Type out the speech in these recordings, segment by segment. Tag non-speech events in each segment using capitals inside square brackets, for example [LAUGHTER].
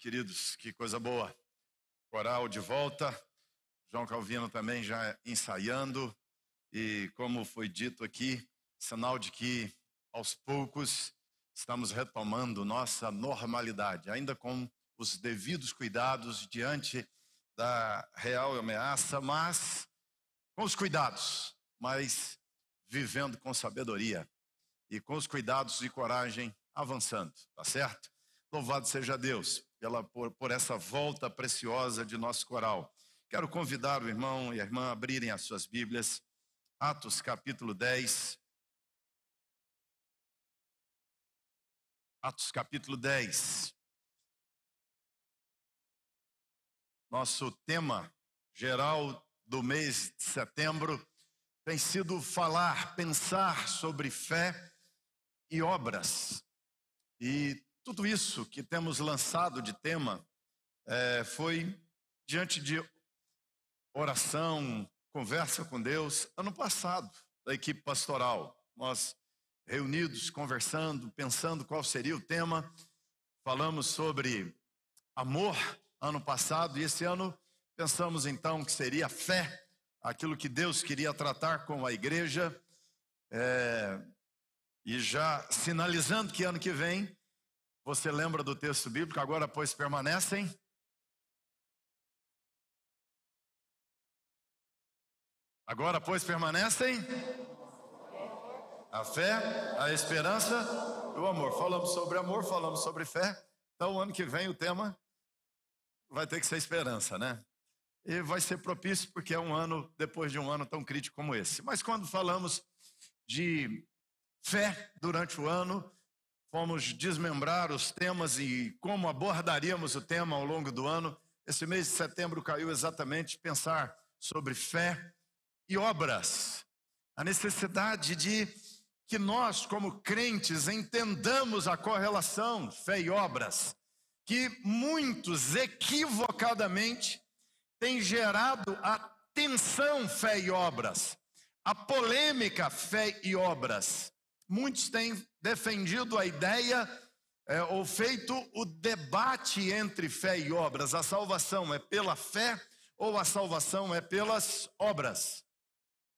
queridos, que coisa boa. Coral de volta, João Calvino também já ensaiando, e como foi dito aqui, sinal de que aos poucos estamos retomando nossa normalidade, ainda com os devidos cuidados diante da real ameaça, mas com os cuidados, mas vivendo com sabedoria e com os cuidados e coragem avançando, tá certo? Louvado seja Deus pela, por, por essa volta preciosa de nosso coral. Quero convidar o irmão e a irmã a abrirem as suas Bíblias, Atos capítulo 10. Atos capítulo 10. Nosso tema geral do mês de setembro tem sido falar, pensar sobre fé e obras. E tudo isso que temos lançado de tema é, foi diante de oração, conversa com Deus, ano passado, da equipe pastoral. Nós reunidos, conversando, pensando qual seria o tema, falamos sobre amor ano passado e esse ano pensamos então que seria fé, aquilo que Deus queria tratar com a igreja. É, e já sinalizando que ano que vem, você lembra do texto bíblico, agora pois permanecem. Agora pois permanecem a fé, a esperança e o amor. Falamos sobre amor, falamos sobre fé. Então, ano que vem o tema vai ter que ser esperança, né? E vai ser propício porque é um ano depois de um ano tão crítico como esse. Mas quando falamos de fé durante o ano, fomos desmembrar os temas e como abordaríamos o tema ao longo do ano. Esse mês de setembro caiu exatamente pensar sobre fé e obras. A necessidade de que nós, como crentes, entendamos a correlação fé e obras, que muitos equivocadamente têm gerado a tensão fé e obras, a polêmica fé e obras. Muitos têm defendido a ideia é, ou feito o debate entre fé e obras. A salvação é pela fé ou a salvação é pelas obras?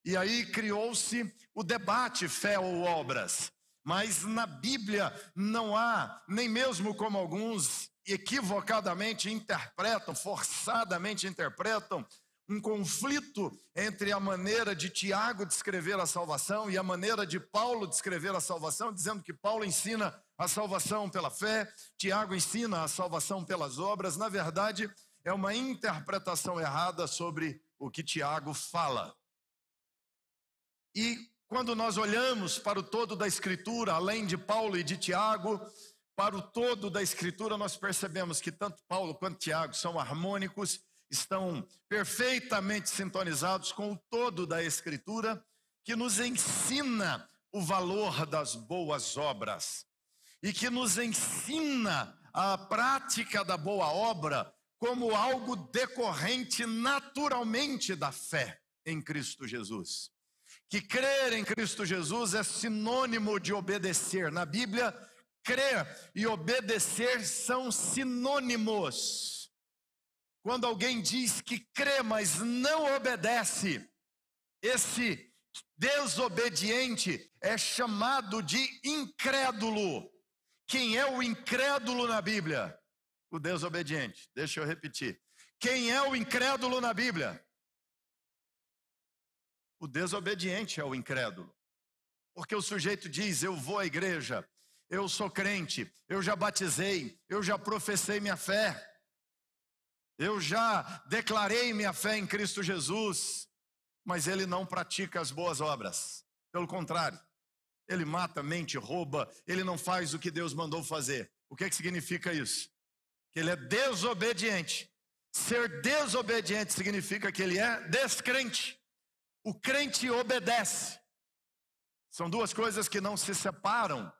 E aí criou-se o debate fé ou obras. Mas na Bíblia não há, nem mesmo como alguns equivocadamente interpretam, forçadamente interpretam, um conflito entre a maneira de Tiago descrever a salvação e a maneira de Paulo descrever a salvação, dizendo que Paulo ensina a salvação pela fé, Tiago ensina a salvação pelas obras. Na verdade, é uma interpretação errada sobre o que Tiago fala. E quando nós olhamos para o todo da Escritura, além de Paulo e de Tiago, para o todo da Escritura, nós percebemos que tanto Paulo quanto Tiago são harmônicos estão perfeitamente sintonizados com o todo da Escritura, que nos ensina o valor das boas obras e que nos ensina a prática da boa obra como algo decorrente naturalmente da fé em Cristo Jesus. Que crer em Cristo Jesus é sinônimo de obedecer. Na Bíblia, crer e obedecer são sinônimos. Quando alguém diz que crê, mas não obedece, esse desobediente é chamado de incrédulo. Quem é o incrédulo na Bíblia? O desobediente. Deixa eu repetir. Quem é o incrédulo na Bíblia? O desobediente é o incrédulo. Porque o sujeito diz: Eu vou à igreja, eu sou crente, eu já batizei, eu já professei minha fé. Eu já declarei minha fé em Cristo Jesus, mas ele não pratica as boas obras. Pelo contrário, ele mata, mente, rouba, ele não faz o que Deus mandou fazer. O que, que significa isso? Que ele é desobediente. Ser desobediente significa que ele é descrente. O crente obedece. São duas coisas que não se separam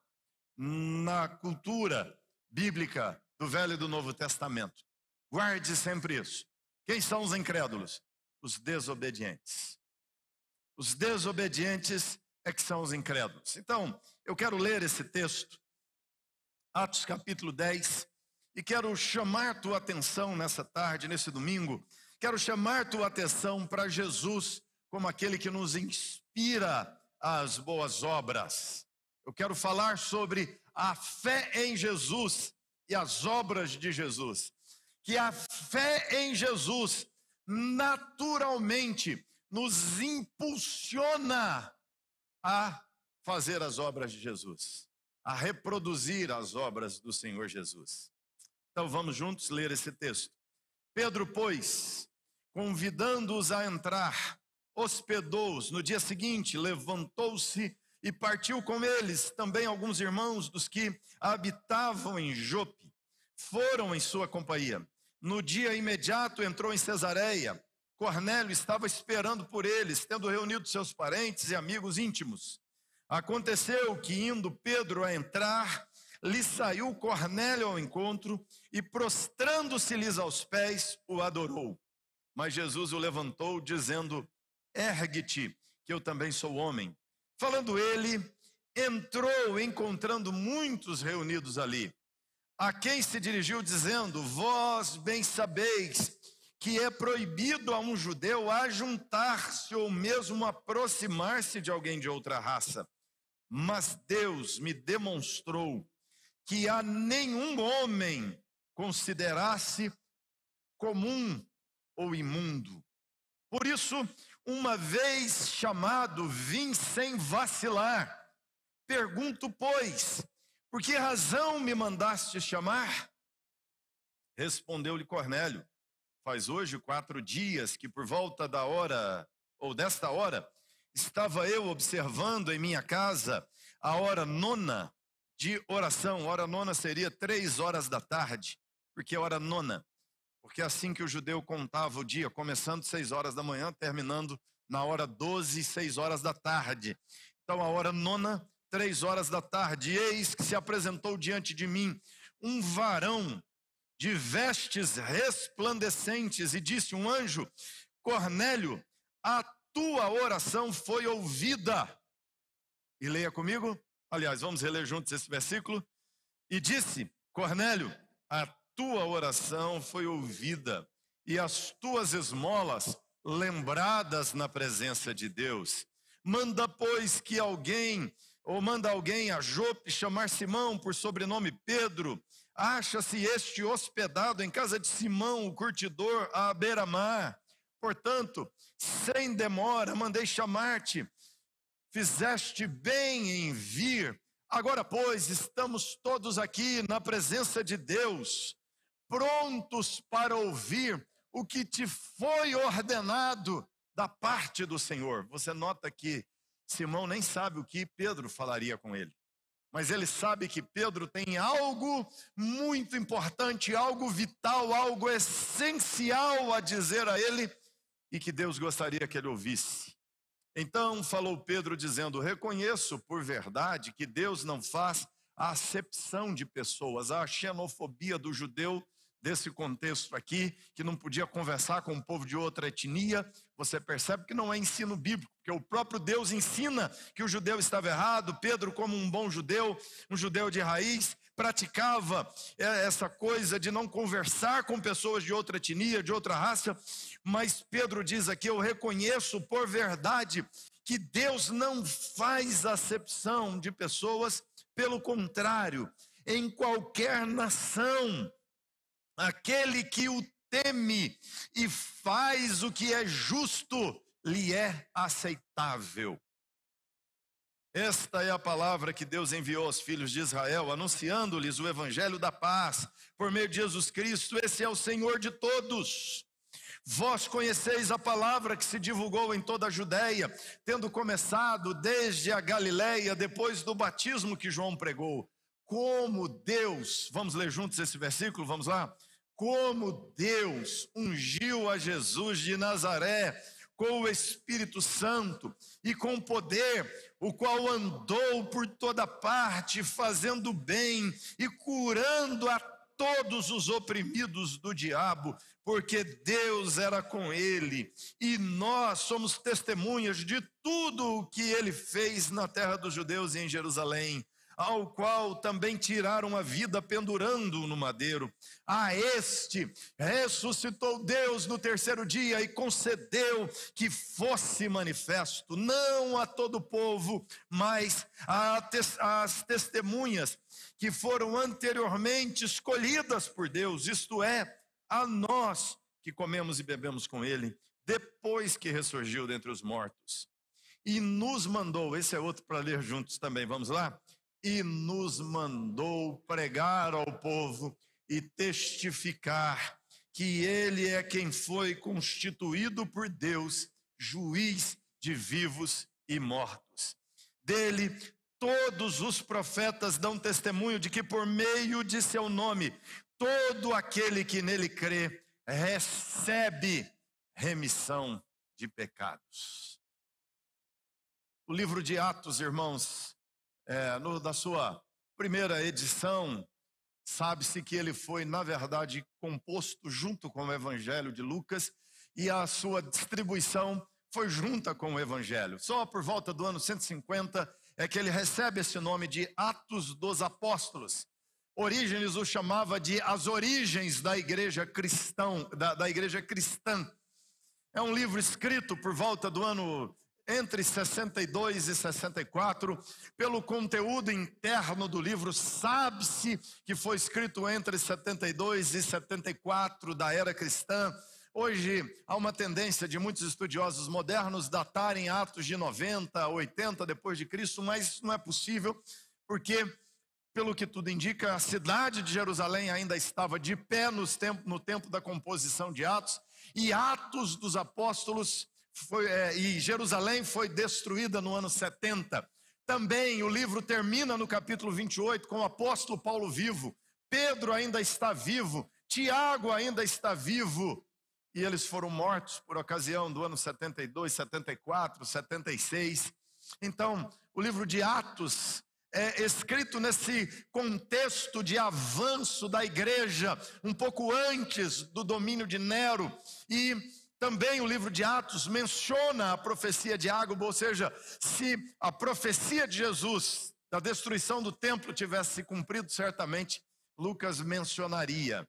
na cultura bíblica do Velho e do Novo Testamento. Guarde sempre isso. Quem são os incrédulos? Os desobedientes. Os desobedientes é que são os incrédulos. Então, eu quero ler esse texto, Atos capítulo 10, e quero chamar tua atenção nessa tarde, nesse domingo. Quero chamar tua atenção para Jesus como aquele que nos inspira às boas obras. Eu quero falar sobre a fé em Jesus e as obras de Jesus. Que a fé em Jesus naturalmente nos impulsiona a fazer as obras de Jesus, a reproduzir as obras do Senhor Jesus. Então vamos juntos ler esse texto. Pedro, pois, convidando-os a entrar, hospedou-os. No dia seguinte, levantou-se e partiu com eles também alguns irmãos dos que habitavam em Jope. Foram em sua companhia. No dia imediato entrou em Cesareia. Cornélio estava esperando por eles, tendo reunido seus parentes e amigos íntimos. Aconteceu que, indo Pedro a entrar, lhe saiu Cornélio ao encontro e, prostrando-se-lhes aos pés, o adorou. Mas Jesus o levantou, dizendo: Ergue-te, que eu também sou homem. Falando ele, entrou, encontrando muitos reunidos ali, a quem se dirigiu, dizendo: Vós bem sabeis que é proibido a um judeu ajuntar-se ou mesmo aproximar-se de alguém de outra raça. Mas Deus me demonstrou que a nenhum homem considerasse comum ou imundo. Por isso, uma vez chamado, vim sem vacilar. Pergunto, pois, por que razão me mandaste chamar? Respondeu-lhe Cornélio: Faz hoje quatro dias que, por volta da hora, ou desta hora, estava eu observando em minha casa a hora nona de oração. Hora nona seria três horas da tarde, porque é hora nona. Porque é assim que o judeu contava o dia, começando seis horas da manhã, terminando na hora doze, seis horas da tarde. Então, a hora nona, três horas da tarde. Eis que se apresentou diante de mim um varão de vestes resplandecentes e disse um anjo: Cornélio, a tua oração foi ouvida. E leia comigo. Aliás, vamos reler juntos esse versículo. E disse: Cornélio, a tua oração foi ouvida e as tuas esmolas lembradas na presença de Deus. Manda, pois, que alguém, ou manda alguém a Jope chamar Simão por sobrenome Pedro. Acha-se este hospedado em casa de Simão, o curtidor, à beira-mar. Portanto, sem demora, mandei chamar-te fizeste bem em vir. Agora, pois, estamos todos aqui na presença de Deus, prontos para ouvir o que te foi ordenado da parte do Senhor. Você nota que Simão nem sabe o que Pedro falaria com ele. Mas ele sabe que Pedro tem algo muito importante, algo vital, algo essencial a dizer a ele e que Deus gostaria que ele ouvisse. Então falou Pedro, dizendo: Reconheço por verdade que Deus não faz a acepção de pessoas, a xenofobia do judeu desse contexto aqui, que não podia conversar com um povo de outra etnia, você percebe que não é ensino bíblico, porque o próprio Deus ensina que o judeu estava errado. Pedro, como um bom judeu, um judeu de raiz, praticava é, essa coisa de não conversar com pessoas de outra etnia, de outra raça, mas Pedro diz aqui: Eu reconheço por verdade que Deus não faz acepção de pessoas, pelo contrário, em qualquer nação, aquele que o teme e faz o que é justo, lhe é aceitável. Esta é a palavra que Deus enviou aos filhos de Israel, anunciando-lhes o evangelho da paz por meio de Jesus Cristo. Esse é o Senhor de todos. Vós conheceis a palavra que se divulgou em toda a Judéia, tendo começado desde a Galiléia, depois do batismo que João pregou. Como Deus, vamos ler juntos esse versículo, vamos lá? Como Deus ungiu a Jesus de Nazaré com o Espírito Santo e com poder, o qual andou por toda parte, fazendo bem e curando a todos os oprimidos do diabo, porque Deus era com ele, e nós somos testemunhas de tudo o que ele fez na terra dos judeus e em Jerusalém ao qual também tiraram a vida pendurando-o no madeiro. A este ressuscitou Deus no terceiro dia e concedeu que fosse manifesto, não a todo o povo, mas às testemunhas que foram anteriormente escolhidas por Deus, isto é, a nós que comemos e bebemos com ele, depois que ressurgiu dentre os mortos. E nos mandou, esse é outro para ler juntos também, vamos lá? E nos mandou pregar ao povo e testificar que ele é quem foi constituído por Deus, juiz de vivos e mortos. Dele todos os profetas dão testemunho de que por meio de seu nome todo aquele que nele crê recebe remissão de pecados. O livro de Atos, irmãos, é, no, da sua primeira edição, sabe-se que ele foi, na verdade, composto junto com o Evangelho de Lucas e a sua distribuição foi junta com o Evangelho. Só por volta do ano 150 é que ele recebe esse nome de Atos dos Apóstolos. Orígenes o chamava de as origens da igreja cristão, da, da igreja cristã. É um livro escrito por volta do ano entre 62 e 64, pelo conteúdo interno do livro, sabe-se que foi escrito entre 72 e 74 da era cristã. Hoje há uma tendência de muitos estudiosos modernos datarem Atos de 90, 80 depois de Cristo, mas isso não é possível, porque pelo que tudo indica, a cidade de Jerusalém ainda estava de pé no tempo da composição de Atos, e Atos dos Apóstolos foi, é, e Jerusalém foi destruída no ano 70. Também o livro termina no capítulo 28 com o apóstolo Paulo vivo. Pedro ainda está vivo, Tiago ainda está vivo. E eles foram mortos por ocasião do ano 72, 74, 76. Então, o livro de Atos é escrito nesse contexto de avanço da igreja, um pouco antes do domínio de Nero. E também o livro de Atos menciona a profecia de Ágabo, ou seja, se a profecia de Jesus da destruição do templo tivesse se cumprido, certamente Lucas mencionaria.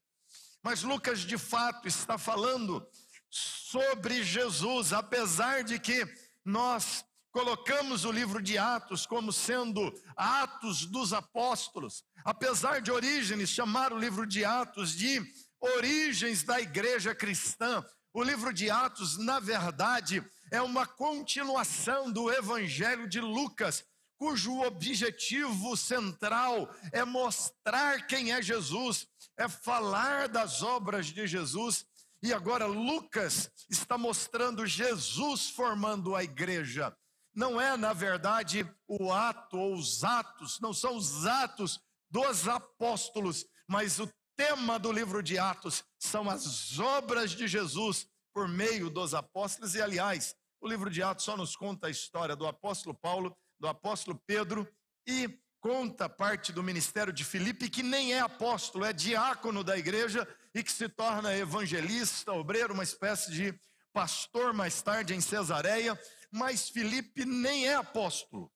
Mas Lucas de fato está falando sobre Jesus, apesar de que nós colocamos o livro de Atos como sendo Atos dos Apóstolos, apesar de Orígenes chamar o livro de Atos de Origens da Igreja Cristã, o livro de Atos, na verdade, é uma continuação do Evangelho de Lucas, cujo objetivo central é mostrar quem é Jesus, é falar das obras de Jesus. E agora Lucas está mostrando Jesus formando a igreja. Não é, na verdade, o ato ou os atos, não são os atos dos apóstolos, mas o tema do livro de Atos são as obras de Jesus por meio dos apóstolos, e aliás, o livro de Atos só nos conta a história do apóstolo Paulo, do apóstolo Pedro e conta parte do ministério de Filipe, que nem é apóstolo, é diácono da igreja e que se torna evangelista, obreiro, uma espécie de pastor mais tarde em Cesareia, mas Filipe nem é apóstolo.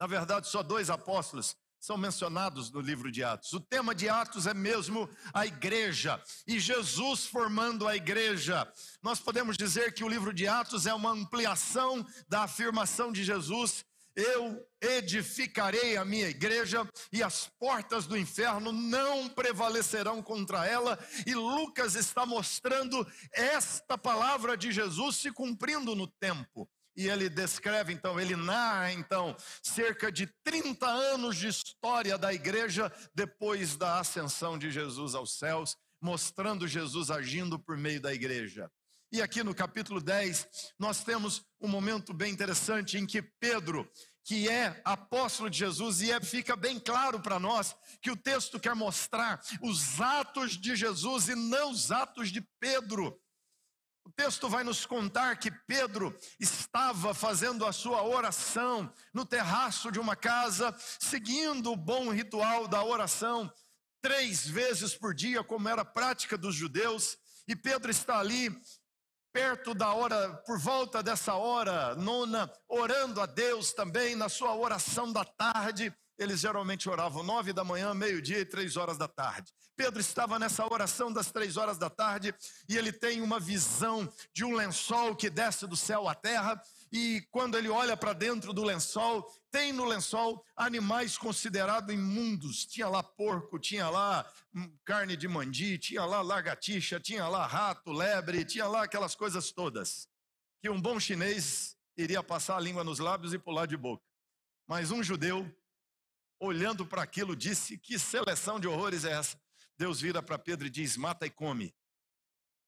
Na verdade, só dois apóstolos são mencionados no livro de Atos. O tema de Atos é mesmo a igreja e Jesus formando a igreja. Nós podemos dizer que o livro de Atos é uma ampliação da afirmação de Jesus eu edificarei a minha igreja e as portas do inferno não prevalecerão contra ela. E Lucas está mostrando esta palavra de Jesus se cumprindo no tempo. E ele descreve então, ele narra então, cerca de 30 anos de história da igreja depois da ascensão de Jesus aos céus, mostrando Jesus agindo por meio da igreja. E aqui no capítulo 10, nós temos um momento bem interessante em que Pedro, que é apóstolo de Jesus, e é, fica bem claro para nós que o texto quer mostrar os atos de Jesus e não os atos de Pedro. O texto vai nos contar que Pedro estava fazendo a sua oração no terraço de uma casa, seguindo o bom ritual da oração, três vezes por dia, como era a prática dos judeus, e Pedro está ali perto da hora, por volta dessa hora nona, orando a Deus também na sua oração da tarde. Eles geralmente oravam nove da manhã, meio-dia e três horas da tarde. Pedro estava nessa oração das três horas da tarde e ele tem uma visão de um lençol que desce do céu à terra. E quando ele olha para dentro do lençol, tem no lençol animais considerados imundos. Tinha lá porco, tinha lá hum, carne de mandi, tinha lá lagartixa, tinha lá rato, lebre, tinha lá aquelas coisas todas. Que um bom chinês iria passar a língua nos lábios e pular de boca. Mas um judeu, olhando para aquilo, disse: Que seleção de horrores é essa? Deus vira para Pedro e diz: Mata e come.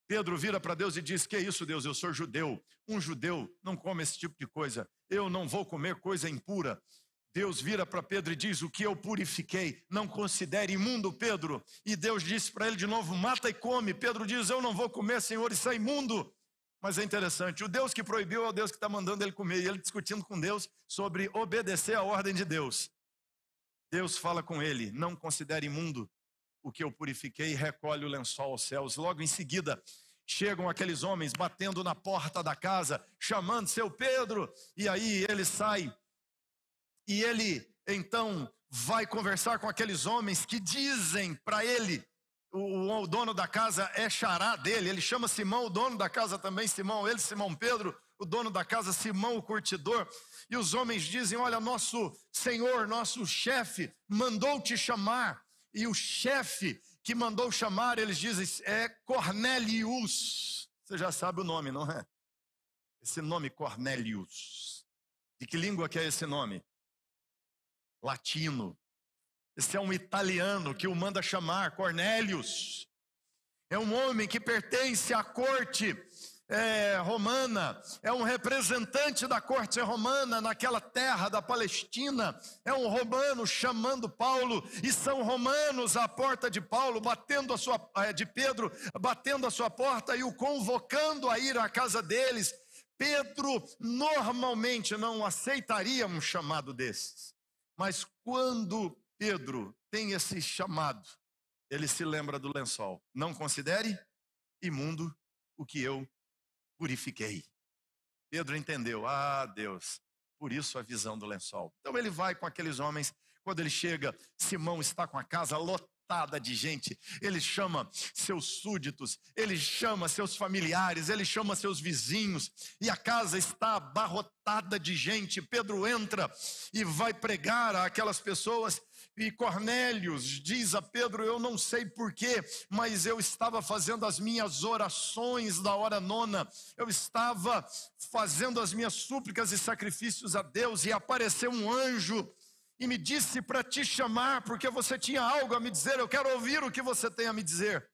Pedro vira para Deus e diz: Que é isso, Deus? Eu sou judeu. Um judeu não come esse tipo de coisa. Eu não vou comer coisa impura. Deus vira para Pedro e diz: O que eu purifiquei, não considere imundo, Pedro. E Deus disse para ele de novo: Mata e come. Pedro diz: Eu não vou comer, Senhor, isso é imundo. Mas é interessante, o Deus que proibiu é o Deus que está mandando ele comer. E ele discutindo com Deus sobre obedecer a ordem de Deus. Deus fala com ele: Não considere imundo o que eu purifiquei, recolhe o lençol aos céus. Logo em seguida, chegam aqueles homens batendo na porta da casa, chamando seu Pedro, e aí ele sai, e ele então vai conversar com aqueles homens que dizem para ele, o, o, dono da casa é xará dele, ele chama Simão, o dono da casa também, Simão, ele, Simão Pedro, o dono da casa, Simão, o curtidor, e os homens dizem: Olha, nosso senhor, nosso chefe mandou te chamar e o chefe que mandou chamar, eles dizem, é Cornelius. Você já sabe o nome, não é? Esse nome Cornelius. De que língua que é esse nome? Latino. Esse é um italiano que o manda chamar Cornelius. É um homem que pertence à corte é, romana, é um representante da corte romana naquela terra da Palestina, é um romano chamando Paulo, e são romanos à porta de Paulo, batendo a sua, é, de Pedro, batendo a sua porta e o convocando a ir à casa deles. Pedro normalmente não aceitaria um chamado desses, mas quando Pedro tem esse chamado, ele se lembra do lençol. Não considere imundo o que eu purifiquei. Pedro entendeu, ah, Deus, por isso a visão do lençol. Então ele vai com aqueles homens, quando ele chega, Simão está com a casa lotada de gente, ele chama seus súditos, ele chama seus familiares, ele chama seus vizinhos, e a casa está abarrotada de gente. Pedro entra e vai pregar àquelas pessoas, e Cornélios diz a Pedro: Eu não sei porquê, mas eu estava fazendo as minhas orações da hora nona, eu estava fazendo as minhas súplicas e sacrifícios a Deus, e apareceu um anjo e me disse para te chamar, porque você tinha algo a me dizer, eu quero ouvir o que você tem a me dizer.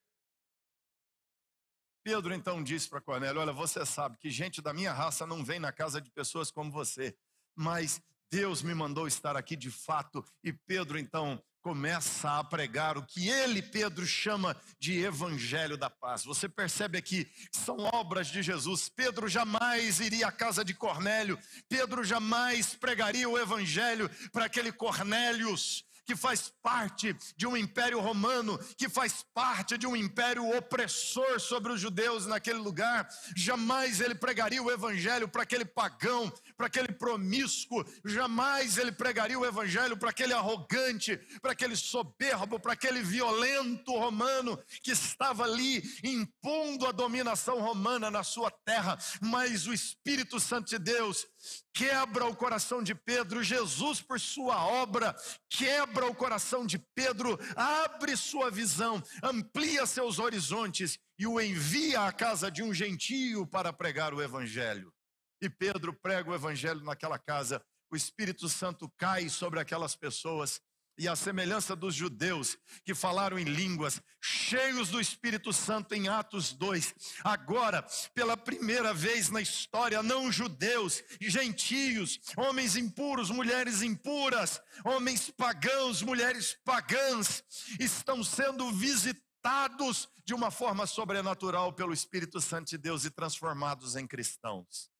Pedro então disse para Cornélio: Olha, você sabe que gente da minha raça não vem na casa de pessoas como você, mas Deus me mandou estar aqui de fato. E Pedro então começa a pregar o que ele, Pedro, chama de evangelho da paz. Você percebe aqui que são obras de Jesus. Pedro jamais iria à casa de Cornélio, Pedro jamais pregaria o evangelho para aquele Cornélios que faz parte de um império romano, que faz parte de um império opressor sobre os judeus naquele lugar. Jamais ele pregaria o evangelho para aquele pagão, para aquele promíscuo, jamais ele pregaria o evangelho para aquele arrogante, para aquele soberbo, para aquele violento romano que estava ali impondo a dominação romana na sua terra. Mas o Espírito Santo de Deus quebra o coração de Pedro, Jesus, por sua obra, quebra o coração de Pedro, abre sua visão, amplia seus horizontes e o envia à casa de um gentio para pregar o evangelho. E Pedro prega o evangelho naquela casa, o Espírito Santo cai sobre aquelas pessoas e a semelhança dos judeus que falaram em línguas, cheios do Espírito Santo em Atos 2, agora, pela primeira vez na história, não judeus, gentios, homens impuros, mulheres impuras, homens pagãos, mulheres pagãs, estão sendo visitados de uma forma sobrenatural pelo Espírito Santo de Deus e transformados em cristãos.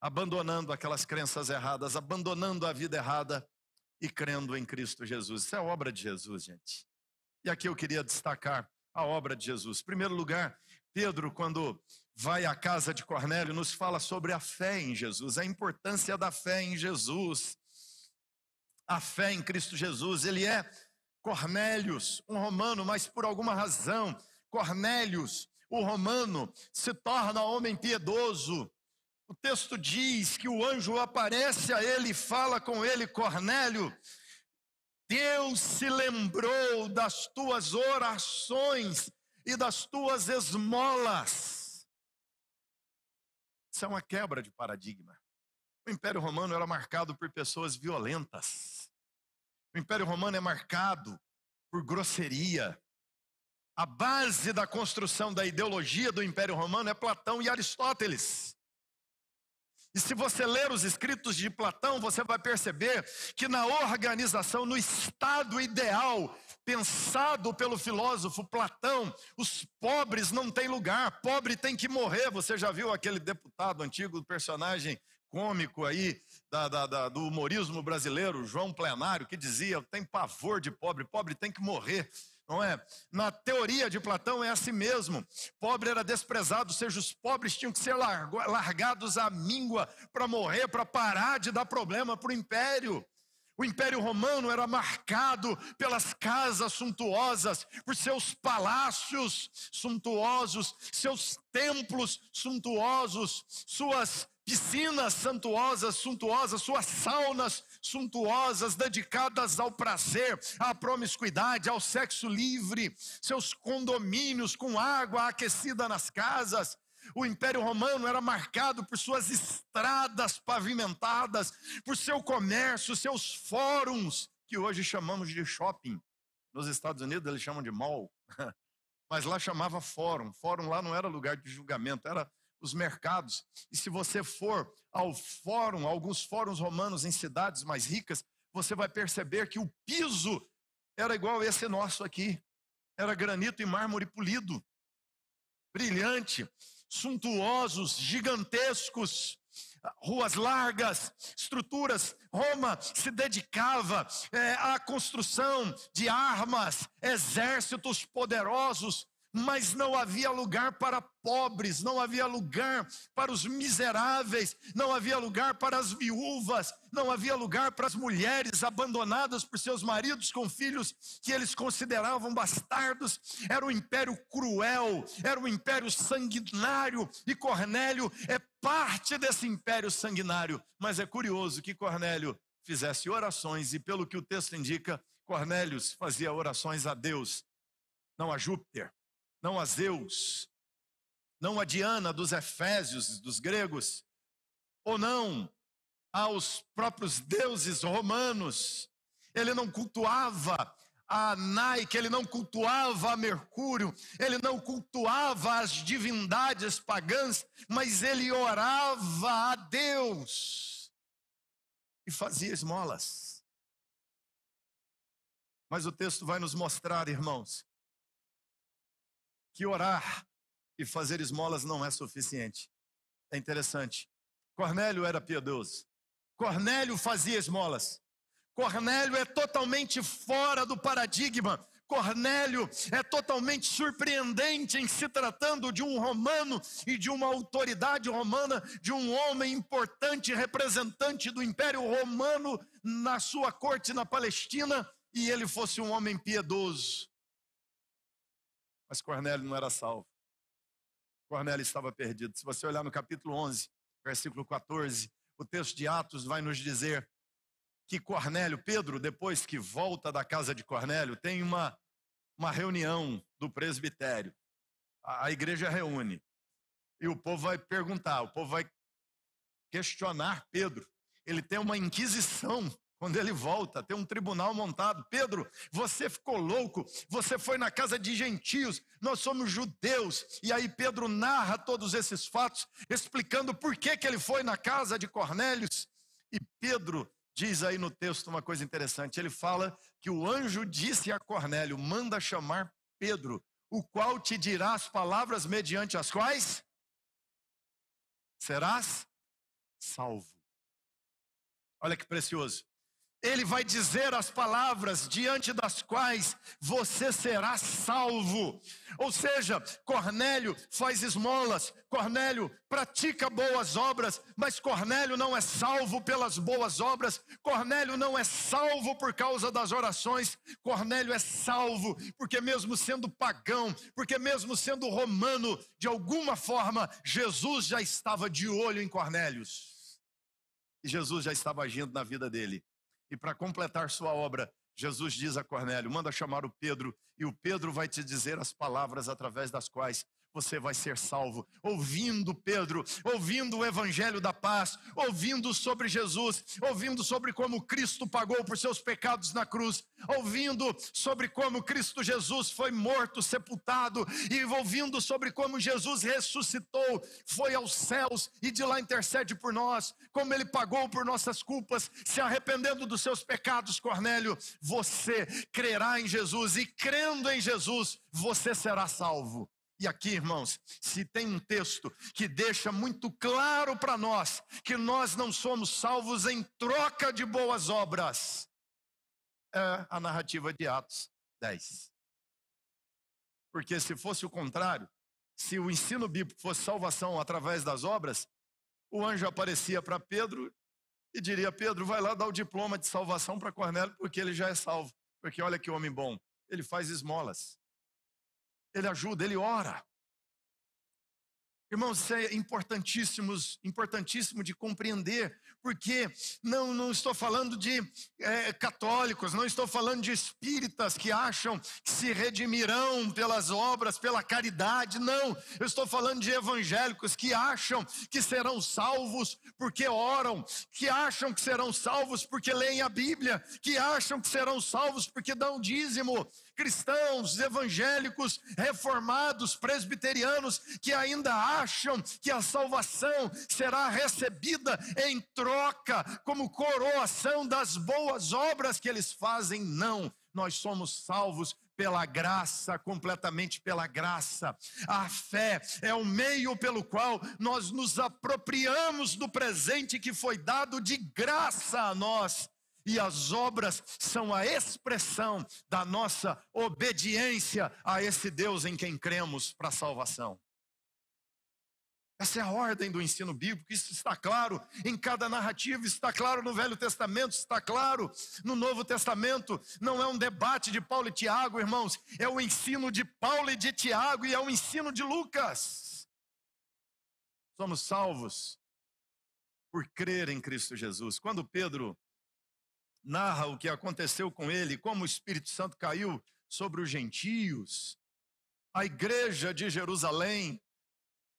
Abandonando aquelas crenças erradas, abandonando a vida errada e crendo em Cristo Jesus. Isso é obra de Jesus, gente. E aqui eu queria destacar a obra de Jesus. Em primeiro lugar, Pedro, quando vai à casa de Cornélio, nos fala sobre a fé em Jesus, a importância da fé em Jesus. a fé em Cristo Jesus. Ele é Cornélios, um romano, mas por alguma razão, Cornélios, o romano, se torna homem piedoso. O texto diz que o anjo aparece a ele e fala com ele, Cornélio, Deus se lembrou das tuas orações e das tuas esmolas. Isso é uma quebra de paradigma. O Império Romano era marcado por pessoas violentas. O Império Romano é marcado por grosseria. A base da construção da ideologia do Império Romano é Platão e Aristóteles. E se você ler os escritos de Platão, você vai perceber que na organização, no estado ideal, pensado pelo filósofo Platão, os pobres não têm lugar, pobre tem que morrer. Você já viu aquele deputado antigo, personagem cômico aí da, da, da, do humorismo brasileiro, João Plenário, que dizia: tem pavor de pobre, pobre tem que morrer não é? Na teoria de Platão é assim mesmo. Pobre era desprezado, ou seja, os pobres tinham que ser largados à míngua para morrer, para parar de dar problema para o império. O Império Romano era marcado pelas casas suntuosas, por seus palácios suntuosos, seus templos suntuosos, suas piscinas suntuosas, suntuosas, suas saunas suntuosas, dedicadas ao prazer, à promiscuidade, ao sexo livre, seus condomínios com água aquecida nas casas. O Império Romano era marcado por suas estradas pavimentadas, por seu comércio, seus fóruns, que hoje chamamos de shopping. Nos Estados Unidos eles chamam de mall, [LAUGHS] mas lá chamava fórum. Fórum lá não era lugar de julgamento, era os mercados. E se você for ao fórum, alguns fóruns romanos em cidades mais ricas, você vai perceber que o piso era igual esse nosso aqui. Era granito e mármore polido, brilhante, suntuosos, gigantescos, ruas largas, estruturas. Roma se dedicava é, à construção de armas, exércitos poderosos, mas não havia lugar para pobres, não havia lugar para os miseráveis, não havia lugar para as viúvas, não havia lugar para as mulheres abandonadas por seus maridos com filhos que eles consideravam bastardos. Era um império cruel, era um império sanguinário, e Cornélio é parte desse império sanguinário. Mas é curioso que Cornélio fizesse orações, e pelo que o texto indica, Cornélio fazia orações a Deus, não a Júpiter não a Zeus, não a Diana dos Efésios, dos gregos, ou não aos próprios deuses romanos. Ele não cultuava a Nike, ele não cultuava a Mercúrio, ele não cultuava as divindades pagãs, mas ele orava a Deus e fazia esmolas. Mas o texto vai nos mostrar, irmãos, que orar e fazer esmolas não é suficiente. É interessante. Cornélio era piedoso. Cornélio fazia esmolas. Cornélio é totalmente fora do paradigma. Cornélio é totalmente surpreendente em se tratando de um romano e de uma autoridade romana, de um homem importante, representante do Império Romano na sua corte na Palestina, e ele fosse um homem piedoso. Mas Cornélio não era salvo. Cornélio estava perdido. Se você olhar no capítulo 11, versículo 14, o texto de Atos vai nos dizer que Cornélio, Pedro, depois que volta da casa de Cornélio, tem uma, uma reunião do presbitério. A, a igreja reúne. E o povo vai perguntar, o povo vai questionar Pedro. Ele tem uma inquisição quando ele volta, tem um tribunal montado. Pedro, você ficou louco, você foi na casa de gentios, nós somos judeus. E aí Pedro narra todos esses fatos, explicando por que, que ele foi na casa de Cornélios. E Pedro diz aí no texto uma coisa interessante: ele fala que o anjo disse a Cornélio: manda chamar Pedro, o qual te dirá as palavras mediante as quais serás salvo. Olha que precioso. Ele vai dizer as palavras diante das quais você será salvo. Ou seja, Cornélio faz esmolas, Cornélio pratica boas obras, mas Cornélio não é salvo pelas boas obras, Cornélio não é salvo por causa das orações, Cornélio é salvo porque, mesmo sendo pagão, porque, mesmo sendo romano, de alguma forma, Jesus já estava de olho em Cornélios. E Jesus já estava agindo na vida dele. E para completar sua obra, Jesus diz a Cornélio: manda chamar o Pedro, e o Pedro vai te dizer as palavras através das quais você vai ser salvo. Ouvindo Pedro, ouvindo o evangelho da paz, ouvindo sobre Jesus, ouvindo sobre como Cristo pagou por seus pecados na cruz, ouvindo sobre como Cristo Jesus foi morto, sepultado, e ouvindo sobre como Jesus ressuscitou, foi aos céus e de lá intercede por nós, como ele pagou por nossas culpas, se arrependendo dos seus pecados, Cornélio, você crerá em Jesus e crendo em Jesus, você será salvo. E aqui, irmãos, se tem um texto que deixa muito claro para nós que nós não somos salvos em troca de boas obras, é a narrativa de Atos 10. Porque se fosse o contrário, se o ensino bíblico fosse salvação através das obras, o anjo aparecia para Pedro e diria: Pedro, vai lá dar o diploma de salvação para Cornélio, porque ele já é salvo. Porque olha que homem bom, ele faz esmolas ele ajuda, ele ora. Irmãos, isso é importantíssimo, importantíssimo de compreender, porque não, não estou falando de é, católicos, não estou falando de espíritas que acham que se redimirão pelas obras, pela caridade, não. Eu estou falando de evangélicos que acham que serão salvos porque oram, que acham que serão salvos porque leem a Bíblia, que acham que serão salvos porque dão dízimo, cristãos, evangélicos, reformados, presbiterianos, que ainda acham que a salvação será recebida em troca, como coroação das boas obras que eles fazem. Não, nós somos salvos pela graça, completamente pela graça. A fé é o meio pelo qual nós nos apropriamos do presente que foi dado de graça a nós e as obras são a expressão da nossa obediência a esse Deus em quem cremos para a salvação. Essa é a ordem do ensino bíblico, isso está claro em cada narrativa, está claro no Velho Testamento, está claro no Novo Testamento. Não é um debate de Paulo e Tiago, irmãos, é o ensino de Paulo e de Tiago e é o ensino de Lucas. Somos salvos por crer em Cristo Jesus. Quando Pedro narra o que aconteceu com ele, como o Espírito Santo caiu sobre os gentios. A igreja de Jerusalém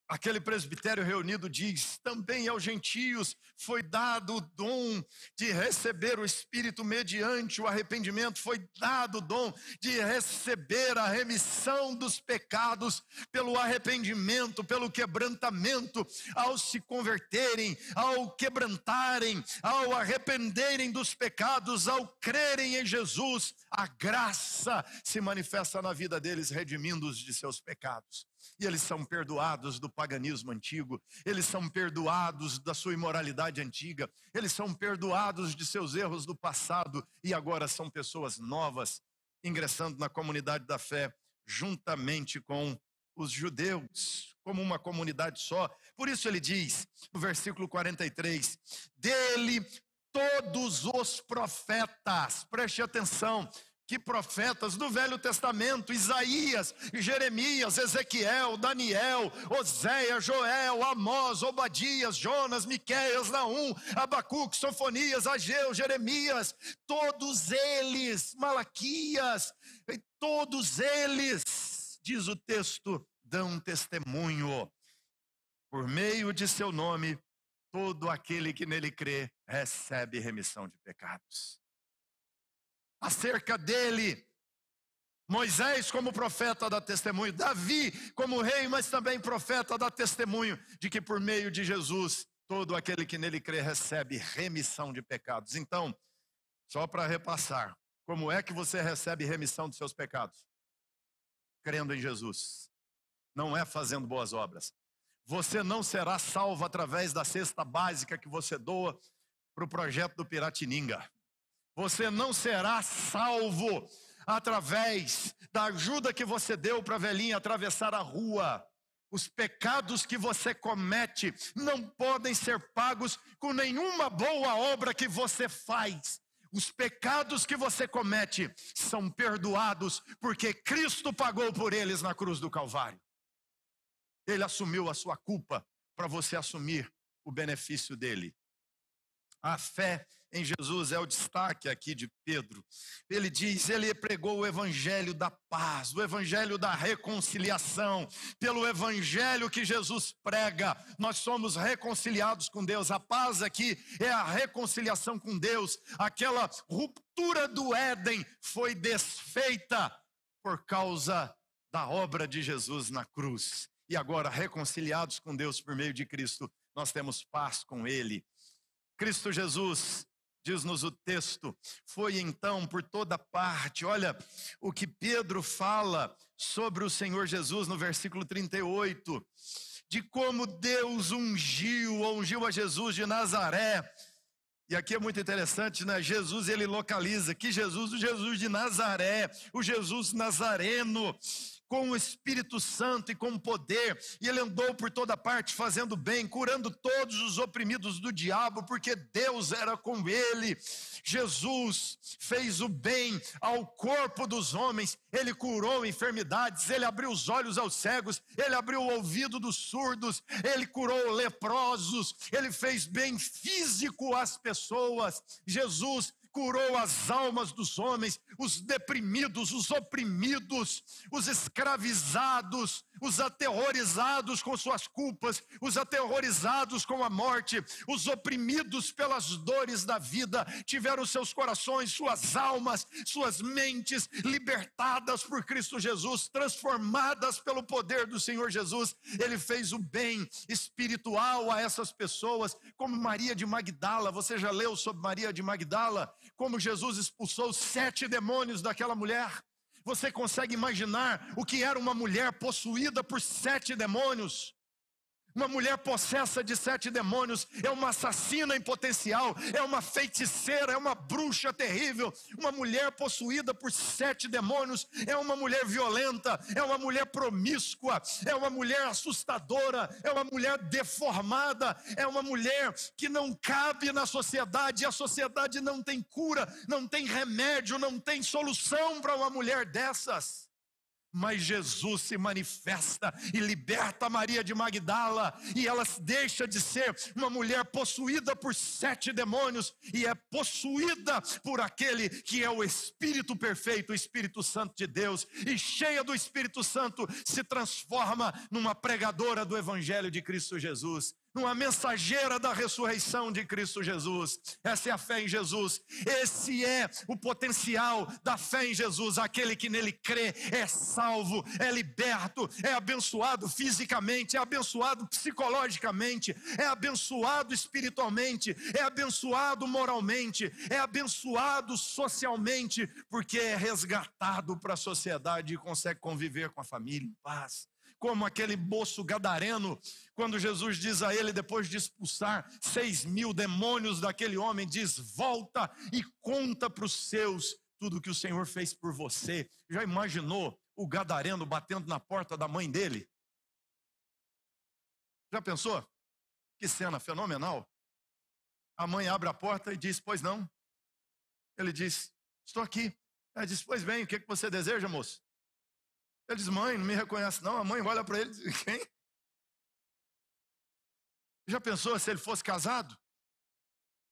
Aquele presbitério reunido diz: também aos gentios foi dado o dom de receber o Espírito mediante o arrependimento, foi dado o dom de receber a remissão dos pecados pelo arrependimento, pelo quebrantamento, ao se converterem, ao quebrantarem, ao arrependerem dos pecados, ao crerem em Jesus, a graça se manifesta na vida deles, redimindo-os de seus pecados e eles são perdoados do paganismo antigo, eles são perdoados da sua imoralidade antiga, eles são perdoados de seus erros do passado e agora são pessoas novas, ingressando na comunidade da fé, juntamente com os judeus, como uma comunidade só. Por isso ele diz, no versículo 43, dele todos os profetas, preste atenção, que profetas do Velho Testamento, Isaías, Jeremias, Ezequiel, Daniel, Oséias, Joel, Amós, Obadias, Jonas, Miqueias, Naum, Abacuque, Sofonias, Ageu, Jeremias, todos eles, Malaquias, todos eles, diz o texto, dão testemunho. Por meio de seu nome, todo aquele que nele crê recebe remissão de pecados acerca dele. Moisés, como profeta, dá testemunho. Davi, como rei, mas também profeta, dá testemunho de que por meio de Jesus, todo aquele que nele crê recebe remissão de pecados. Então, só para repassar, como é que você recebe remissão dos seus pecados? Crendo em Jesus. Não é fazendo boas obras. Você não será salvo através da cesta básica que você doa para o projeto do Piratininga. Você não será salvo através da ajuda que você deu para a velhinha atravessar a rua. Os pecados que você comete não podem ser pagos com nenhuma boa obra que você faz. Os pecados que você comete são perdoados porque Cristo pagou por eles na cruz do Calvário. Ele assumiu a sua culpa para você assumir o benefício dele. A fé em Jesus é o destaque aqui de Pedro. Ele diz: ele pregou o evangelho da paz, o evangelho da reconciliação. Pelo evangelho que Jesus prega, nós somos reconciliados com Deus. A paz aqui é a reconciliação com Deus. Aquela ruptura do Éden foi desfeita por causa da obra de Jesus na cruz. E agora, reconciliados com Deus por meio de Cristo, nós temos paz com Ele. Cristo Jesus diz-nos o texto, foi então por toda parte. Olha o que Pedro fala sobre o Senhor Jesus no versículo 38, de como Deus ungiu, ungiu a Jesus de Nazaré. E aqui é muito interessante, né? Jesus ele localiza que Jesus, o Jesus de Nazaré, o Jesus nazareno, com o Espírito Santo e com poder, e ele andou por toda parte fazendo bem, curando todos os oprimidos do diabo, porque Deus era com ele. Jesus fez o bem ao corpo dos homens, ele curou enfermidades, ele abriu os olhos aos cegos, ele abriu o ouvido dos surdos, ele curou leprosos, ele fez bem físico às pessoas. Jesus curou as almas dos homens, os deprimidos, os oprimidos, os escravizados, os aterrorizados com suas culpas, os aterrorizados com a morte, os oprimidos pelas dores da vida, tiveram seus corações, suas almas, suas mentes libertadas por Cristo Jesus, transformadas pelo poder do Senhor Jesus. Ele fez o bem espiritual a essas pessoas, como Maria de Magdala. Você já leu sobre Maria de Magdala? Como Jesus expulsou sete demônios daquela mulher? Você consegue imaginar o que era uma mulher possuída por sete demônios? Uma mulher possessa de sete demônios é uma assassina em potencial, é uma feiticeira, é uma bruxa terrível. Uma mulher possuída por sete demônios é uma mulher violenta, é uma mulher promíscua, é uma mulher assustadora, é uma mulher deformada, é uma mulher que não cabe na sociedade. A sociedade não tem cura, não tem remédio, não tem solução para uma mulher dessas. Mas Jesus se manifesta e liberta Maria de Magdala, e ela deixa de ser uma mulher possuída por sete demônios e é possuída por aquele que é o Espírito perfeito, o Espírito Santo de Deus, e cheia do Espírito Santo, se transforma numa pregadora do Evangelho de Cristo Jesus numa mensageira da ressurreição de Cristo Jesus. Essa é a fé em Jesus. Esse é o potencial da fé em Jesus. Aquele que nele crê é salvo, é liberto, é abençoado fisicamente, é abençoado psicologicamente, é abençoado espiritualmente, é abençoado moralmente, é abençoado socialmente, porque é resgatado para a sociedade e consegue conviver com a família em paz como aquele moço gadareno, quando Jesus diz a ele, depois de expulsar seis mil demônios daquele homem, diz: Volta e conta para os seus tudo que o Senhor fez por você. Já imaginou o gadareno batendo na porta da mãe dele? Já pensou? Que cena fenomenal. A mãe abre a porta e diz: Pois não. Ele diz: Estou aqui. Ela diz: Pois bem, o que você deseja, moço? Ele diz: Mãe, não me reconhece, não. A mãe olha para ele e diz: Quem? Já pensou se ele fosse casado?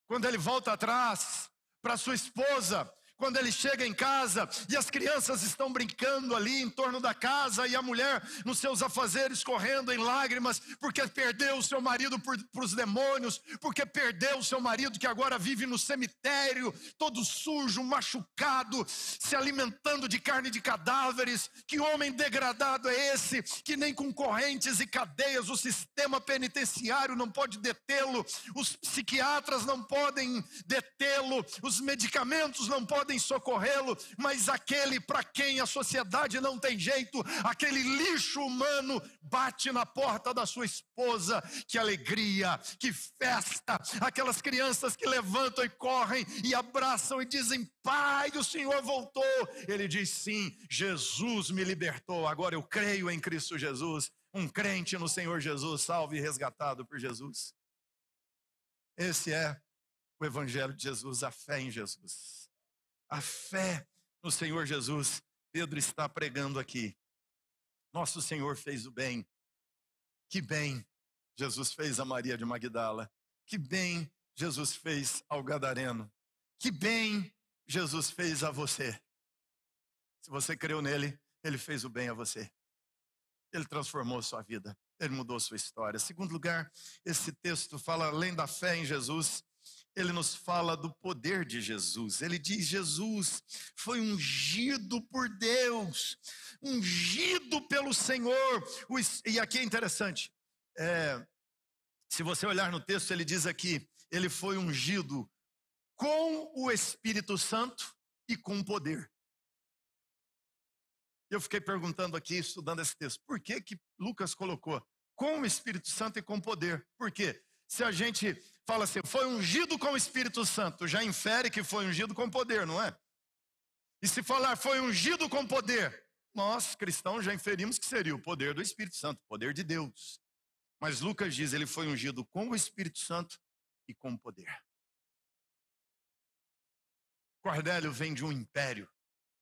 Quando ele volta atrás para sua esposa, quando ele chega em casa e as crianças estão brincando ali em torno da casa e a mulher nos seus afazeres correndo em lágrimas porque perdeu o seu marido para os demônios, porque perdeu o seu marido que agora vive no cemitério, todo sujo, machucado, se alimentando de carne de cadáveres. Que homem degradado é esse que nem com correntes e cadeias o sistema penitenciário não pode detê-lo, os psiquiatras não podem detê-lo, os medicamentos não podem podem socorrê-lo, mas aquele para quem a sociedade não tem jeito, aquele lixo humano, bate na porta da sua esposa. Que alegria, que festa! Aquelas crianças que levantam e correm e abraçam e dizem: Pai, o Senhor voltou. Ele diz: Sim, Jesus me libertou. Agora eu creio em Cristo Jesus. Um crente no Senhor Jesus, salvo e resgatado por Jesus. Esse é o Evangelho de Jesus, a fé em Jesus. A fé no Senhor Jesus. Pedro está pregando aqui. Nosso Senhor fez o bem. Que bem Jesus fez a Maria de Magdala. Que bem Jesus fez ao Gadareno. Que bem Jesus fez a você. Se você creu nele, ele fez o bem a você. Ele transformou sua vida. Ele mudou sua história. Segundo lugar, esse texto fala além da fé em Jesus, ele nos fala do poder de Jesus. Ele diz: Jesus foi ungido por Deus, ungido pelo Senhor. E aqui é interessante, é, se você olhar no texto, ele diz aqui: ele foi ungido com o Espírito Santo e com poder. Eu fiquei perguntando aqui, estudando esse texto, por que, que Lucas colocou com o Espírito Santo e com poder? Por quê? Se a gente fala assim, foi ungido com o Espírito Santo, já infere que foi ungido com poder, não é? E se falar foi ungido com poder, nós cristãos já inferimos que seria o poder do Espírito Santo, o poder de Deus. Mas Lucas diz, ele foi ungido com o Espírito Santo e com poder. Cornélio vem de um império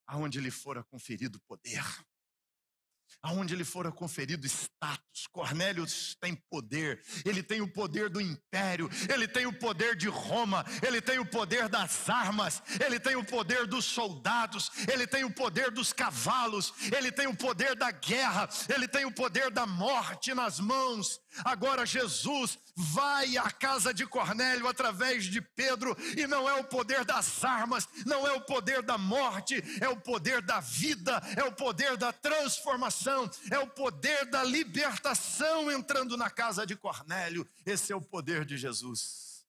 aonde lhe fora conferido poder aonde lhe fora conferido status. Cornélio tem poder, ele tem o poder do império, ele tem o poder de Roma, ele tem o poder das armas, ele tem o poder dos soldados, ele tem o poder dos cavalos, ele tem o poder da guerra, ele tem o poder da morte nas mãos. Agora Jesus vai à casa de Cornélio através de Pedro, e não é o poder das armas, não é o poder da morte, é o poder da vida, é o poder da transformação, é o poder da libertação entrando na casa de Cornélio. Esse é o poder de Jesus.